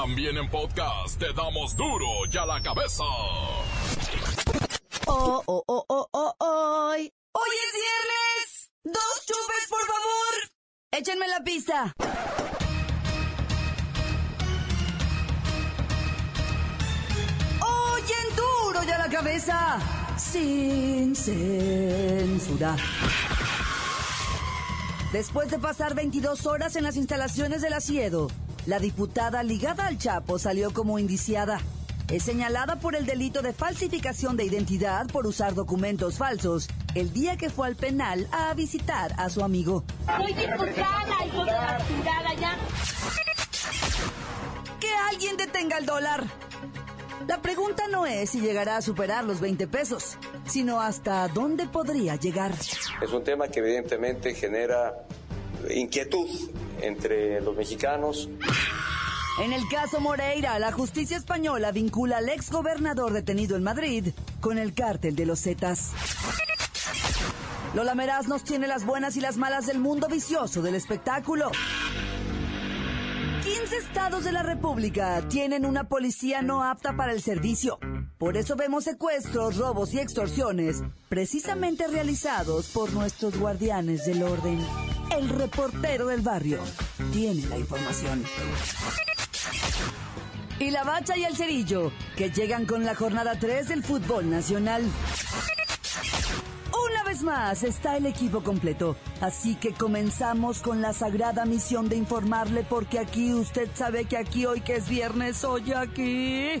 También en podcast te damos duro y a la cabeza. Oh, oh, oh, oh, oh, oh. Hoy es viernes. Dos chupes, por favor. Échenme la pista. Oyen duro y a la cabeza. Sin censura. Después de pasar 22 horas en las instalaciones del Asiedo, la diputada ligada al Chapo salió como indiciada. Es señalada por el delito de falsificación de identidad por usar documentos falsos el día que fue al penal a visitar a su amigo. Soy diputada, la chingada ya. Que alguien detenga el dólar. La pregunta no es si llegará a superar los 20 pesos, sino hasta dónde podría llegar. Es un tema que evidentemente genera inquietud entre los mexicanos. En el caso Moreira, la justicia española vincula al ex gobernador detenido en Madrid con el cártel de los Zetas. Lola Meraz nos tiene las buenas y las malas del mundo vicioso del espectáculo. 15 estados de la República tienen una policía no apta para el servicio. Por eso vemos secuestros, robos y extorsiones, precisamente realizados por nuestros guardianes del orden. El reportero del barrio tiene la información. Y la bacha y el cerillo, que llegan con la jornada 3 del fútbol nacional. Una vez más está el equipo completo, así que comenzamos con la sagrada misión de informarle porque aquí usted sabe que aquí hoy que es viernes, hoy aquí.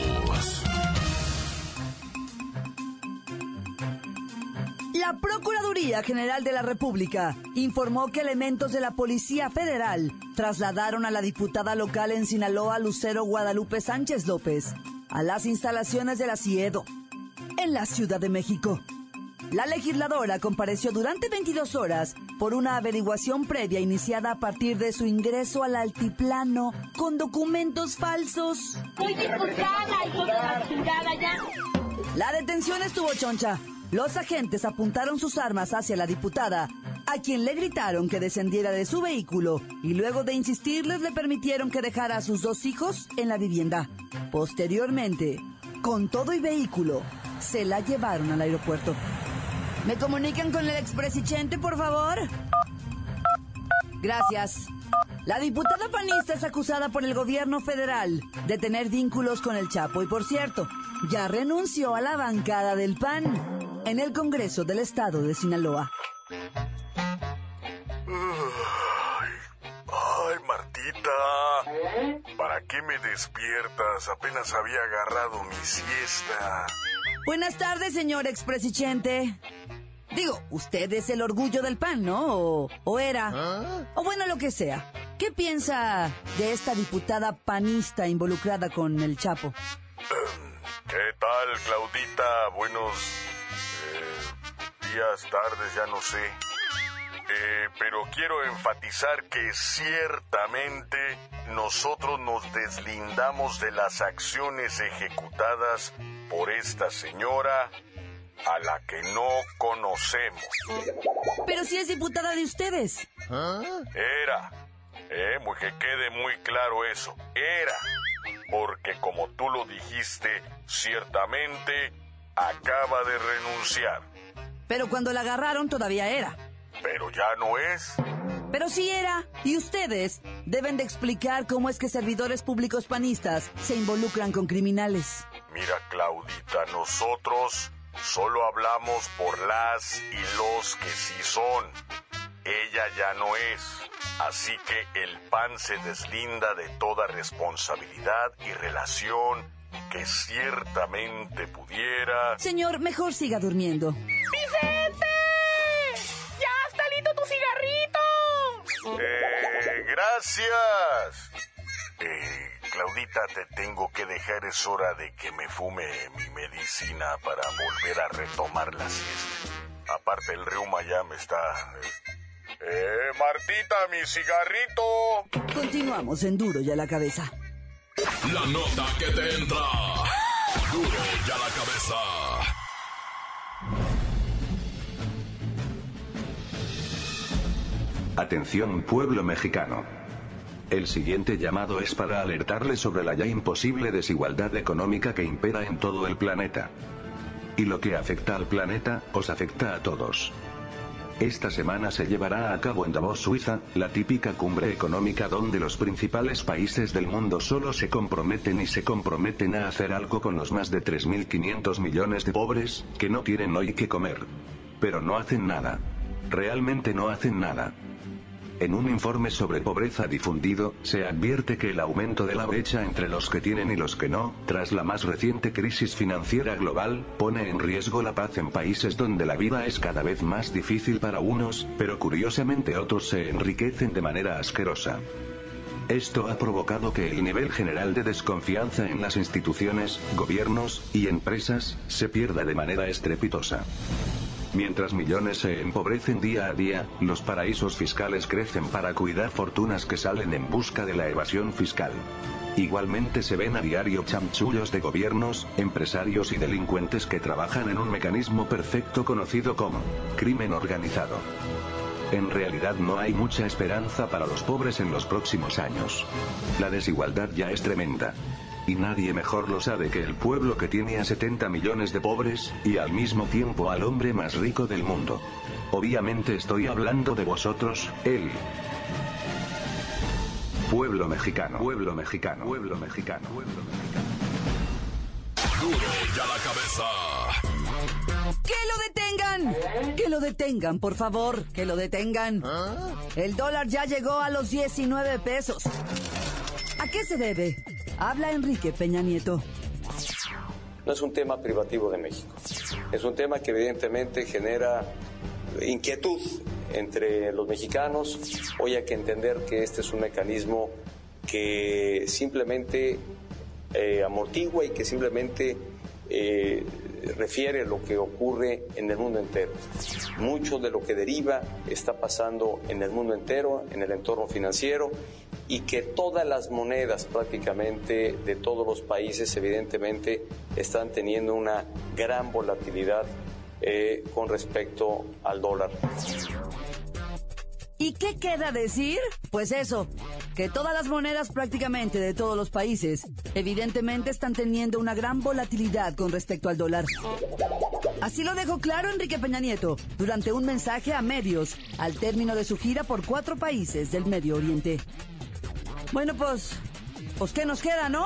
La Procuraduría General de la República informó que elementos de la Policía Federal trasladaron a la diputada local en Sinaloa, Lucero Guadalupe Sánchez López, a las instalaciones de la CIEDO, en la Ciudad de México. La legisladora compareció durante 22 horas por una averiguación previa iniciada a partir de su ingreso al altiplano con documentos falsos. Soy diputada, hijo de la chingada ya. La detención estuvo choncha. Los agentes apuntaron sus armas hacia la diputada, a quien le gritaron que descendiera de su vehículo y luego de insistirles le permitieron que dejara a sus dos hijos en la vivienda. Posteriormente, con todo y vehículo, se la llevaron al aeropuerto. ¿Me comunican con el expresidente, por favor? Gracias. La diputada panista es acusada por el gobierno federal de tener vínculos con el Chapo y, por cierto, ya renunció a la bancada del PAN en el Congreso del Estado de Sinaloa. Ay, Martita. ¿Para qué me despiertas? Apenas había agarrado mi siesta. Buenas tardes, señor expresidente. Digo, usted es el orgullo del PAN, ¿no? O, o era. O bueno, lo que sea. ¿Qué piensa de esta diputada panista involucrada con el Chapo? ¿Qué tal, Claudita? Buenos eh, días, tardes, ya no sé. Eh, pero quiero enfatizar que ciertamente nosotros nos deslindamos de las acciones ejecutadas por esta señora a la que no conocemos. Pero si es diputada de ustedes. Era. Eh, que quede muy claro eso. Era. Porque como tú lo dijiste, ciertamente acaba de renunciar. Pero cuando la agarraron todavía era. Pero ya no es. Pero sí era. Y ustedes deben de explicar cómo es que servidores públicos panistas se involucran con criminales. Mira, Claudita, nosotros solo hablamos por las y los que sí son. Ella ya no es. Así que el PAN se deslinda de toda responsabilidad y relación que ciertamente pudiera... Señor, mejor siga durmiendo. ¡Vicente! ¡Ya está listo tu cigarrito! Eh, gracias. Eh, Claudita, te tengo que dejar, es hora de que me fume mi medicina para volver a retomar la siesta. Aparte, el reuma ya me está... Eh, eh Martita, mi cigarrito. Continuamos en Duro y a la cabeza. La nota que te entra. Duro y a la cabeza. Atención pueblo mexicano. El siguiente llamado es para alertarle sobre la ya imposible desigualdad económica que impera en todo el planeta. Y lo que afecta al planeta, os afecta a todos. Esta semana se llevará a cabo en Davos, Suiza, la típica cumbre económica donde los principales países del mundo solo se comprometen y se comprometen a hacer algo con los más de 3.500 millones de pobres, que no tienen hoy que comer. Pero no hacen nada. Realmente no hacen nada. En un informe sobre pobreza difundido, se advierte que el aumento de la brecha entre los que tienen y los que no, tras la más reciente crisis financiera global, pone en riesgo la paz en países donde la vida es cada vez más difícil para unos, pero curiosamente otros se enriquecen de manera asquerosa. Esto ha provocado que el nivel general de desconfianza en las instituciones, gobiernos y empresas se pierda de manera estrepitosa. Mientras millones se empobrecen día a día, los paraísos fiscales crecen para cuidar fortunas que salen en busca de la evasión fiscal. Igualmente se ven a diario chamchullos de gobiernos, empresarios y delincuentes que trabajan en un mecanismo perfecto conocido como crimen organizado. En realidad no hay mucha esperanza para los pobres en los próximos años. La desigualdad ya es tremenda. Y nadie mejor lo sabe que el pueblo que tiene a 70 millones de pobres, y al mismo tiempo al hombre más rico del mundo. Obviamente estoy hablando de vosotros, él. Pueblo mexicano, pueblo mexicano, pueblo mexicano, pueblo mexicano. Duro ya la cabeza. ¡Que lo detengan! ¡Que lo detengan, por favor! ¡Que lo detengan! El dólar ya llegó a los 19 pesos. ¿A qué se debe? Habla Enrique Peña Nieto. No es un tema privativo de México. Es un tema que evidentemente genera inquietud entre los mexicanos. Hoy hay que entender que este es un mecanismo que simplemente eh, amortigua y que simplemente eh, refiere lo que ocurre en el mundo entero. Mucho de lo que deriva está pasando en el mundo entero, en el entorno financiero y que todas las monedas prácticamente de todos los países evidentemente están teniendo una gran volatilidad eh, con respecto al dólar. ¿Y qué queda decir? Pues eso, que todas las monedas prácticamente de todos los países evidentemente están teniendo una gran volatilidad con respecto al dólar. Así lo dejó claro Enrique Peña Nieto durante un mensaje a medios al término de su gira por cuatro países del Medio Oriente. Bueno, pues, pues ¿qué nos queda, no?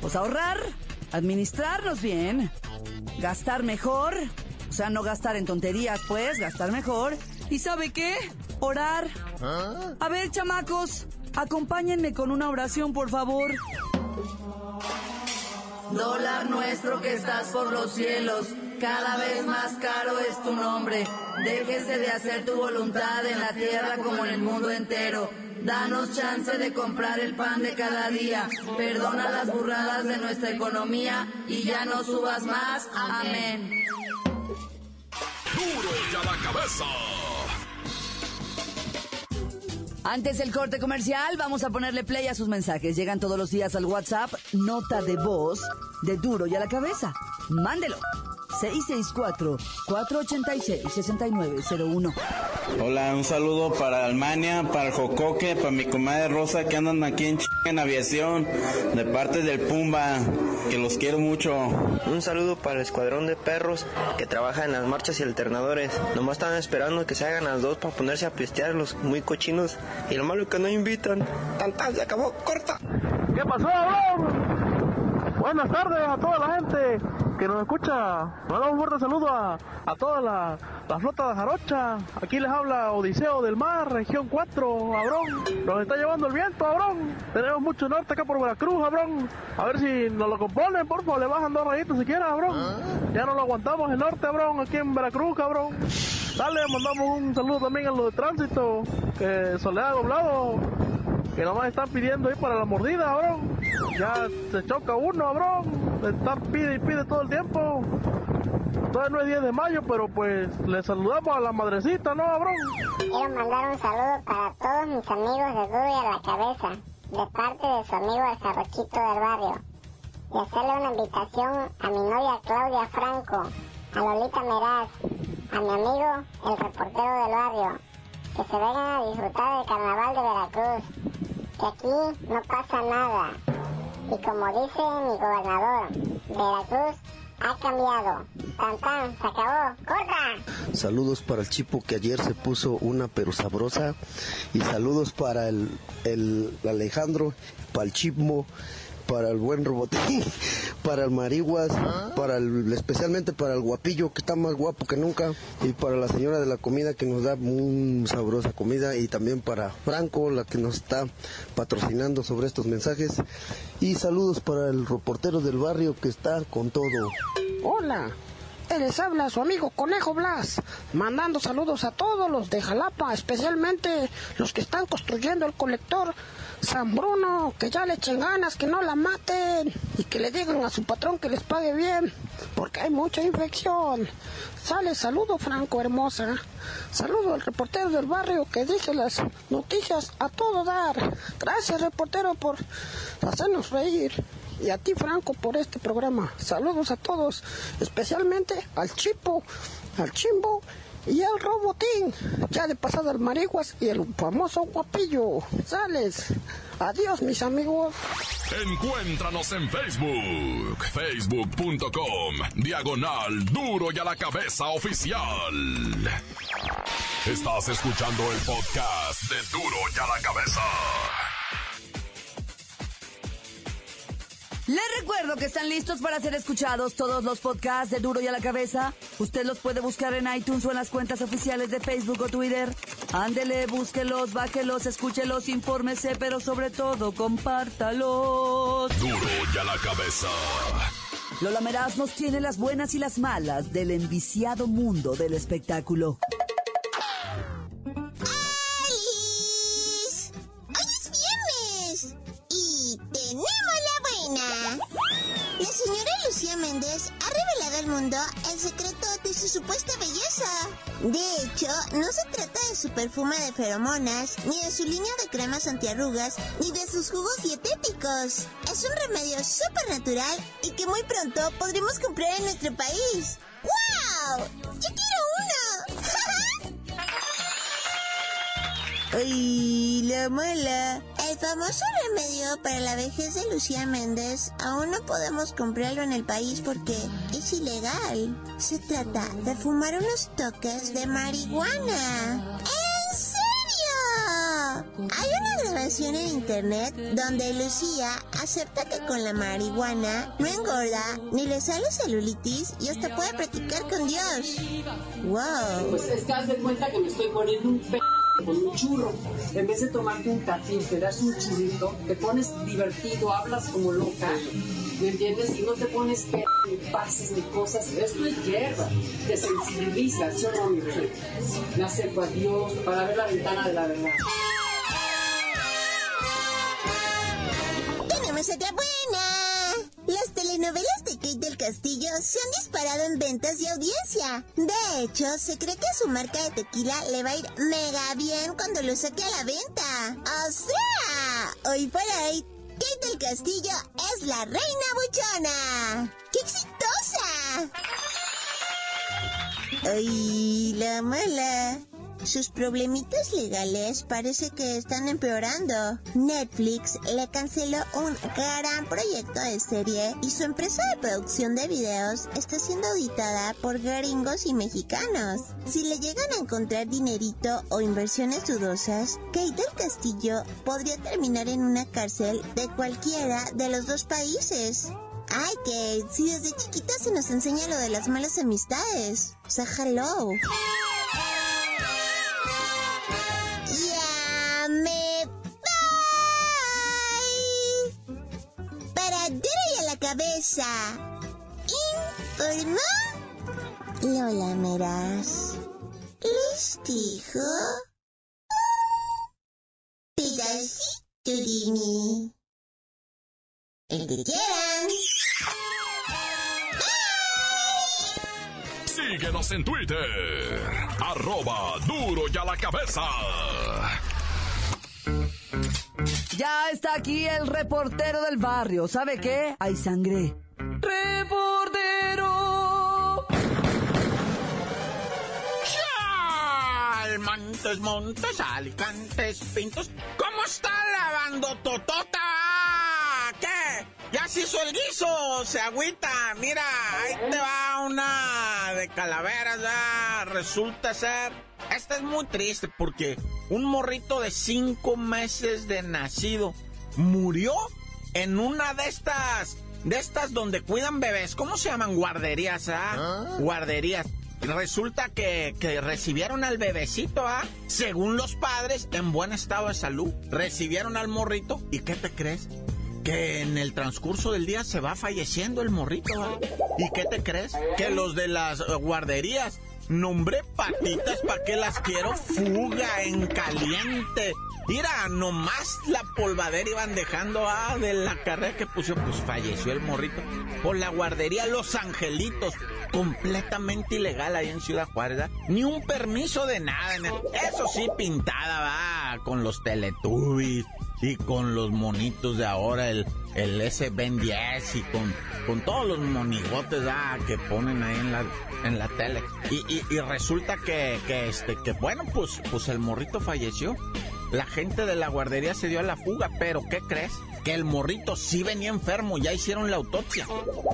Pues ahorrar, administrarnos bien, gastar mejor, o sea, no gastar en tonterías, pues, gastar mejor. ¿Y sabe qué? Orar. A ver, chamacos, acompáñenme con una oración, por favor. Dólar nuestro que estás por los cielos, cada vez más caro es tu nombre. Déjese de hacer tu voluntad en la tierra como en el mundo entero. Danos chance de comprar el pan de cada día. Perdona las burradas de nuestra economía y ya no subas más. Amén. Duro ya la cabeza. Antes del corte comercial, vamos a ponerle play a sus mensajes. Llegan todos los días al WhatsApp, nota de voz de Duro y a la cabeza. Mándelo. 664-486-6901. Hola, un saludo para Almania, para el Jocoque, para mi comadre Rosa que andan aquí en, Ch- en aviación, de parte del Pumba, que los quiero mucho. Un saludo para el escuadrón de perros que trabaja en las marchas y alternadores. Nomás están esperando que se hagan las dos para ponerse a pistear los muy cochinos. Y lo malo es que no invitan. Tan tan, se acabó, corta. ¿Qué pasó, bro? Buenas tardes a toda la gente que nos escucha. Mandamos un fuerte saludo a, a toda la, la flota de Jarocha. Aquí les habla Odiseo del Mar, región 4, abrón. Nos está llevando el viento, abrón. Tenemos mucho norte acá por Veracruz, abrón. A ver si nos lo componen, por favor, le bajan dos rayitos siquiera, abrón. Ya no lo aguantamos el norte, abrón, aquí en Veracruz, cabrón. Dale, mandamos un saludo también a los de tránsito, que Soledad Doblado, que nomás están pidiendo ahí para la mordida, cabrón. Ya se choca uno. De estar pide y pide todo el tiempo. Todavía no es 10 de mayo, pero pues le saludamos a la madrecita, ¿no, bro? Quiero mandar un saludo para todos mis amigos de y a la Cabeza, de parte de su amigo el Jarrochito del barrio. Y hacerle una invitación a mi novia Claudia Franco, a Lolita Meraz, a mi amigo el reportero del barrio, que se vengan a disfrutar del carnaval de Veracruz, que aquí no pasa nada. Y como dice mi gobernador, Veracruz ha cambiado. Tan tan, se acabó. ¡Corta! Saludos para el Chipo que ayer se puso una pero sabrosa. Y saludos para el, el Alejandro, para el Chipmo, para el buen Robotín, para el Mariguas, para el, especialmente para el Guapillo que está más guapo que nunca. Y para la señora de la comida que nos da muy sabrosa comida. Y también para Franco, la que nos está patrocinando sobre estos mensajes. Y saludos para el reportero del barrio que está con todo. Hola, les habla su amigo Conejo Blas, mandando saludos a todos los de Jalapa, especialmente los que están construyendo el colector San Bruno, que ya le echen ganas, que no la maten y que le digan a su patrón que les pague bien, porque hay mucha infección. Sale, saludo Franco, hermosa. Saludo al reportero del barrio que dice las noticias a todo dar. Gracias, reportero, por hacernos reír. Y a ti, Franco, por este programa. Saludos a todos, especialmente al Chipo, al Chimbo y al Robotín. Ya de pasada al Mariguas y el famoso Guapillo. Sales. Adiós, mis amigos. Encuéntranos en Facebook, facebook.com, diagonal duro y a la cabeza oficial. Estás escuchando el podcast de duro y a la cabeza. Les recuerdo que están listos para ser escuchados todos los podcasts de Duro y a la Cabeza. Usted los puede buscar en iTunes o en las cuentas oficiales de Facebook o Twitter. Ándele, búsquelos, bájelos, escúchelos, infórmese, pero sobre todo, compártalos. Duro y a la cabeza. Lola Meraz nos tiene las buenas y las malas del enviciado mundo del espectáculo. Supuesta belleza. De hecho, no se trata de su perfume de feromonas, ni de su línea de cremas antiarrugas, ni de sus jugos dietéticos. Es un remedio súper natural y que muy pronto podremos comprar en nuestro país. ¡Wow! ¡Yo quiero ¡Ay, la mala! El famoso remedio para la vejez de Lucía Méndez aún no podemos comprarlo en el país porque es ilegal. Se trata de fumar unos toques de marihuana. ¿En serio? Hay una grabación en internet donde Lucía acepta que con la marihuana no engorda, ni le sale celulitis y hasta puede practicar con Dios. ¡Wow! Pues es que haz de cuenta que me estoy poniendo un p con un churro. En vez de tomarte un café, te das un churrito, te pones divertido, hablas como loca, ¿me entiendes? Y no te pones p ni pases ni cosas. Esto es hierba, te sensibiliza, ¿sí o no, mi rey? Me acerco a Dios para ver la ventana de la verdad. ¡Tenemos otra buena! Las telenovelas de Kate del Castillo se han disparado en ventas y audiencia. De hecho, se cree que su marca de tequila le va a ir mega bien cuando lo saque a la venta. ¡O sea! Hoy por hoy, Kate del Castillo es la reina buchona. ¡Qué exitosa! ¡Ay, la mala! Sus problemitas legales parece que están empeorando. Netflix le canceló un gran proyecto de serie y su empresa de producción de videos está siendo auditada por gringos y mexicanos. Si le llegan a encontrar dinerito o inversiones dudosas, Kate del Castillo podría terminar en una cárcel de cualquiera de los dos países. Ay, Kate, si desde chiquita se nos enseña lo de las malas amistades. O. Informó Lola Meraz. Les dijo pedacito de mí. El que quieran. Síguenos en Twitter. Arroba duro y a la cabeza. Ya está aquí el reportero del barrio. ¿Sabe qué? Hay sangre. Montes, montes, alicantes, pintos. ¿Cómo está lavando totota? ¿Qué? Ya se hizo el guiso, se agüita. Mira, ahí te va una de calaveras, ya. Resulta ser. Esta es muy triste porque un morrito de cinco meses de nacido murió en una de estas, de estas donde cuidan bebés. ¿Cómo se llaman? Guarderías, ¿ah? Guarderías. Resulta que, que recibieron al bebecito, ¿ah? Según los padres, en buen estado de salud. Recibieron al morrito. ¿Y qué te crees? Que en el transcurso del día se va falleciendo el morrito, ¿ah? ¿Y qué te crees? Que los de las guarderías Nombre patitas, ¿para qué las quiero? Fuga en caliente. Mira, nomás la polvadera iban dejando ah, de la carrera que puso, pues falleció el morrito. Por la guardería Los Angelitos, completamente ilegal ahí en Ciudad Juárez. Ni un permiso de nada. Eso sí, pintada, va, con los teletubbies y con los monitos de ahora, el, el S Ben 10 y con, con todos los monigotes ah, que ponen ahí en la, en la tele. Y, y, resulta que, que, este, que bueno, pues, pues el morrito falleció. La gente de la guardería se dio a la fuga, pero ¿qué crees? Que el morrito sí venía enfermo, ya hicieron la autopsia.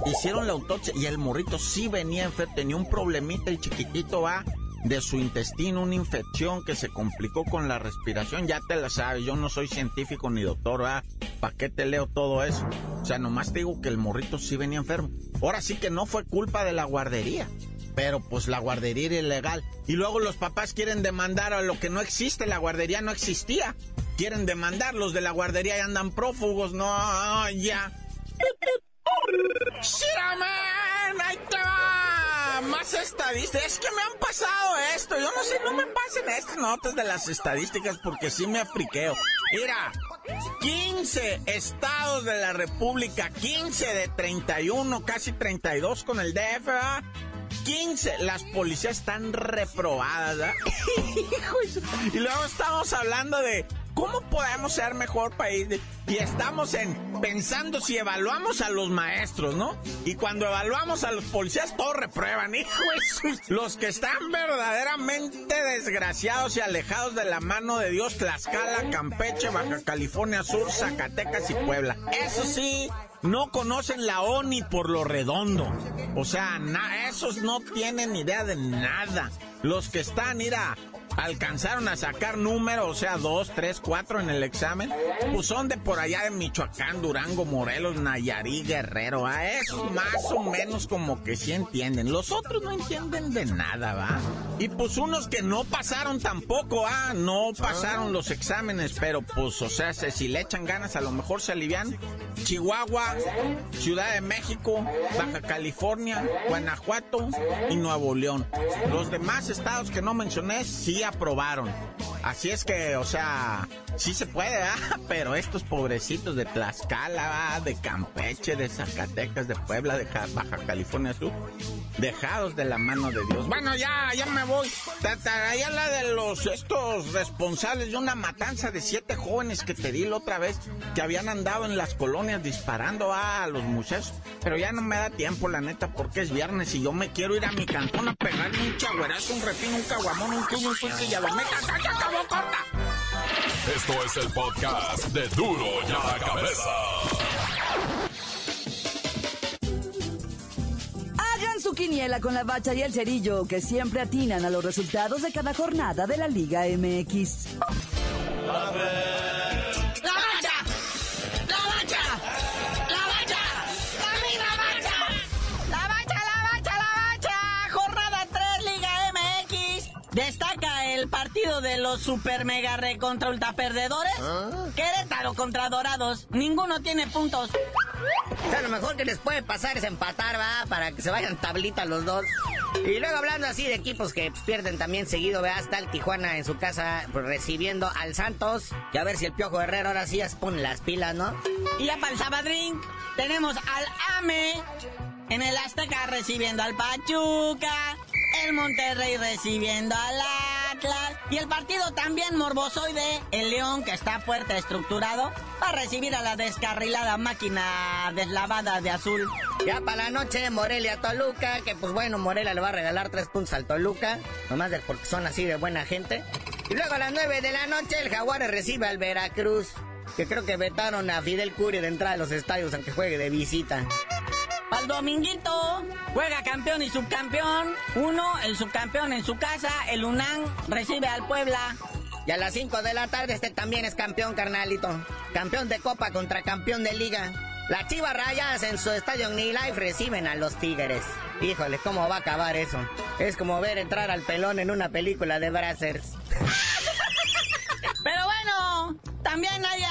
Hicieron la autopsia y el morrito sí venía enfermo, tenía un problemita, el chiquitito va de su intestino, una infección que se complicó con la respiración, ya te la sabes, yo no soy científico ni doctor, ¿ah? ¿Para qué te leo todo eso? O sea, nomás te digo que el morrito sí venía enfermo. Ahora sí que no fue culpa de la guardería, pero pues la guardería era ilegal. Y luego los papás quieren demandar a lo que no existe, la guardería no existía. Quieren demandar, los de la guardería y andan prófugos, no, ya. ¡Shiraman! ¡Ahí te va! Más estadísticas. Es que me han pasado esto. Yo no sé, no me pasen estas notas de las estadísticas porque sí me afriqueo. Mira, 15 estados de la República, 15 de 31, casi 32 con el DF, 15. Las policías están reprobadas, y luego estamos hablando de ¿Cómo podemos ser mejor país? Y estamos en pensando si evaluamos a los maestros, ¿no? Y cuando evaluamos a los policías, todos reprueban, hijo Los que están verdaderamente desgraciados y alejados de la mano de Dios, Tlaxcala, Campeche, Baja California Sur, Zacatecas y Puebla. Eso sí, no conocen la ONI por lo redondo. O sea, esos no tienen idea de nada. Los que están, mira, alcanzaron a sacar números, o sea, dos, tres, cuatro en el examen, pues son de por allá de Michoacán, Durango, Morelos, Nayarí, Guerrero, a esos más o menos como que sí entienden. Los otros no entienden de nada, ¿va? Y pues unos que no pasaron tampoco, ah, no pasaron los exámenes, pero pues, o sea, si le echan ganas, a lo mejor se alivian. Chihuahua, Ciudad de México, Baja California, Guanajuato y Nuevo León. Los demás estados que no mencioné sí aprobaron. Así es que, o sea, sí se puede, ¿ah? pero estos pobrecitos de Tlaxcala, de Campeche, de Zacatecas, de Puebla, de Baja California Sur, dejados de la mano de Dios. Bueno, ya, ya me voy. Allá la de los, estos responsables de una matanza de siete jóvenes que te di la otra vez, que habían andado en las colonias disparando a los muchachos. Pero ya no me da tiempo, la neta, porque es viernes y yo me quiero ir a mi cantón a pegarme un chagüerazo, un refino, un caguamón, un cubo, un y a lo meca, acabó corta. Esto es el podcast de Duro ya la cabeza. Hagan su quiniela con la bacha y el cerillo, que siempre atinan a los resultados de cada jornada de la Liga MX. partido de los super mega re contra ultra perdedores. ¿Ah? Querétaro contra Dorados. Ninguno tiene puntos. O sea, lo mejor que les puede pasar es empatar, va, para que se vayan tablitas los dos. Y luego hablando así de equipos que pues, pierden también seguido, vea, está el Tijuana en su casa pues, recibiendo al Santos. Y a ver si el Piojo Herrero ahora sí ya se pone las pilas, ¿no? Y ya para el Sabadrín tenemos al AME en el Azteca recibiendo al Pachuca, el Monterrey recibiendo al Y el partido también morbosoide, el León que está fuerte estructurado, va a recibir a la descarrilada máquina deslavada de azul. Ya para la noche Morelia Toluca, que pues bueno, Morelia le va a regalar tres puntos al Toluca, nomás porque son así de buena gente. Y luego a las nueve de la noche el Jaguar recibe al Veracruz, que creo que vetaron a Fidel Curi de a los estadios aunque juegue de visita. Al dominguito juega campeón y subcampeón. Uno, el subcampeón en su casa, el UNAM recibe al Puebla. Y a las 5 de la tarde este también es campeón, carnalito. Campeón de Copa contra campeón de Liga. Las Chivas Rayas en su estadio New Life reciben a los Tigres. Híjole, ¿cómo va a acabar eso? Es como ver entrar al pelón en una película de Brazzers. Pero bueno, también hay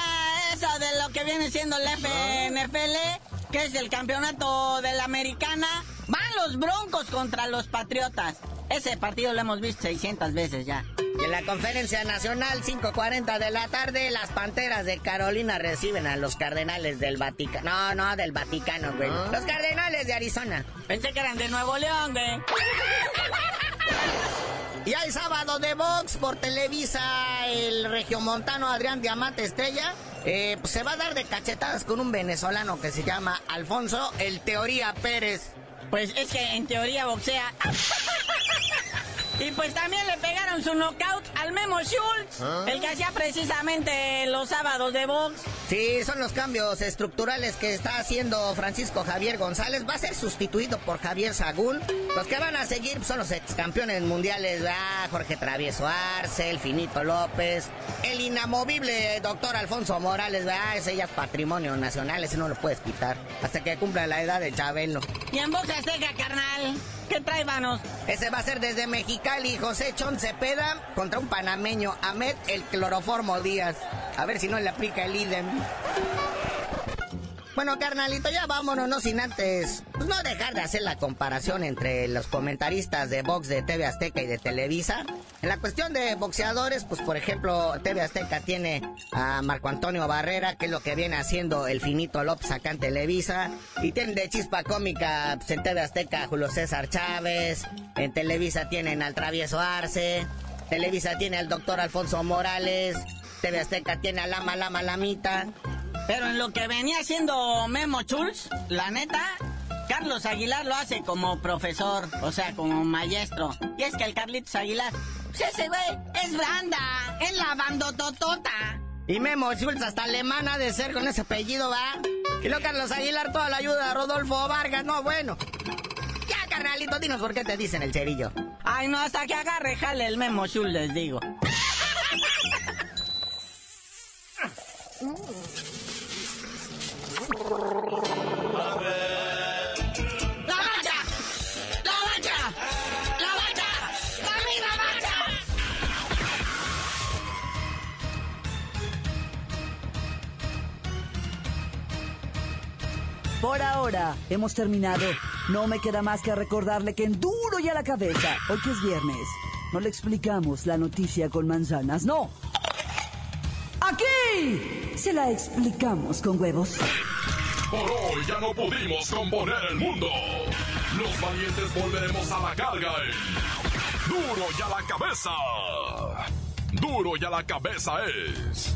eso de lo que viene siendo el FNFL que es el campeonato de la americana. Van los Broncos contra los Patriotas. Ese partido lo hemos visto 600 veces ya. Y en la conferencia nacional, 5.40 de la tarde, las Panteras de Carolina reciben a los Cardenales del Vaticano. No, no, del Vaticano, güey. Ah. Los Cardenales de Arizona. Pensé que eran de Nuevo León, güey. Y hay sábado de box por Televisa, el regiomontano Adrián Diamante Estrella eh, pues se va a dar de cachetadas con un venezolano que se llama Alfonso El Teoría Pérez. Pues es que en teoría boxea. Y pues también le pegaron su knockout al Memo Schultz, ¿Ah? el que hacía precisamente los sábados de box. Sí, son los cambios estructurales que está haciendo Francisco Javier González. Va a ser sustituido por Javier Sagún. Los que van a seguir son los ex campeones mundiales, ¿verdad? Jorge Travieso Arce, el Finito López, el inamovible doctor Alfonso Morales, ¿verdad? Ese ya es patrimonio nacional, ese no lo puedes quitar hasta que cumpla la edad de Chabelo. Y en box azteca, carnal. ¿Qué trae, manos? Ese va a ser desde Mexicali, José Chon Cepeda contra un panameño, Ahmed el Cloroformo Díaz. A ver si no le aplica el idem. Bueno, carnalito, ya vámonos, no sin antes, pues no dejar de hacer la comparación entre los comentaristas de box de TV Azteca y de Televisa. La cuestión de boxeadores, pues por ejemplo, TV Azteca tiene a Marco Antonio Barrera, que es lo que viene haciendo el finito López acá en Televisa. Y tienen de chispa cómica pues, en TV Azteca a Julio César Chávez. En Televisa tienen al Travieso Arce. Televisa tiene al doctor Alfonso Morales. TV Azteca tiene a Lama Lama Lamita. Pero en lo que venía haciendo Memo Chulz, la neta, Carlos Aguilar lo hace como profesor, o sea, como maestro. Y es que el Carlitos Aguilar, pues ese güey es branda, es la bandototota. Y Memo Schultz hasta alemana de ser con ese apellido, ¿va? Y luego Carlos Aguilar toda la ayuda a Rodolfo Vargas, no, bueno. Ya, carnalito, dinos por qué te dicen el cerillo. Ay, no, hasta que agarre jale el Memo Schultz, les digo. Por ahora hemos terminado. No me queda más que recordarle que en duro y a la cabeza, hoy que es viernes, no le explicamos la noticia con manzanas, no. Aquí se la explicamos con huevos. Por hoy ya no pudimos componer el mundo. Los valientes volveremos a la carga en Duro y a la cabeza. Duro y a la cabeza es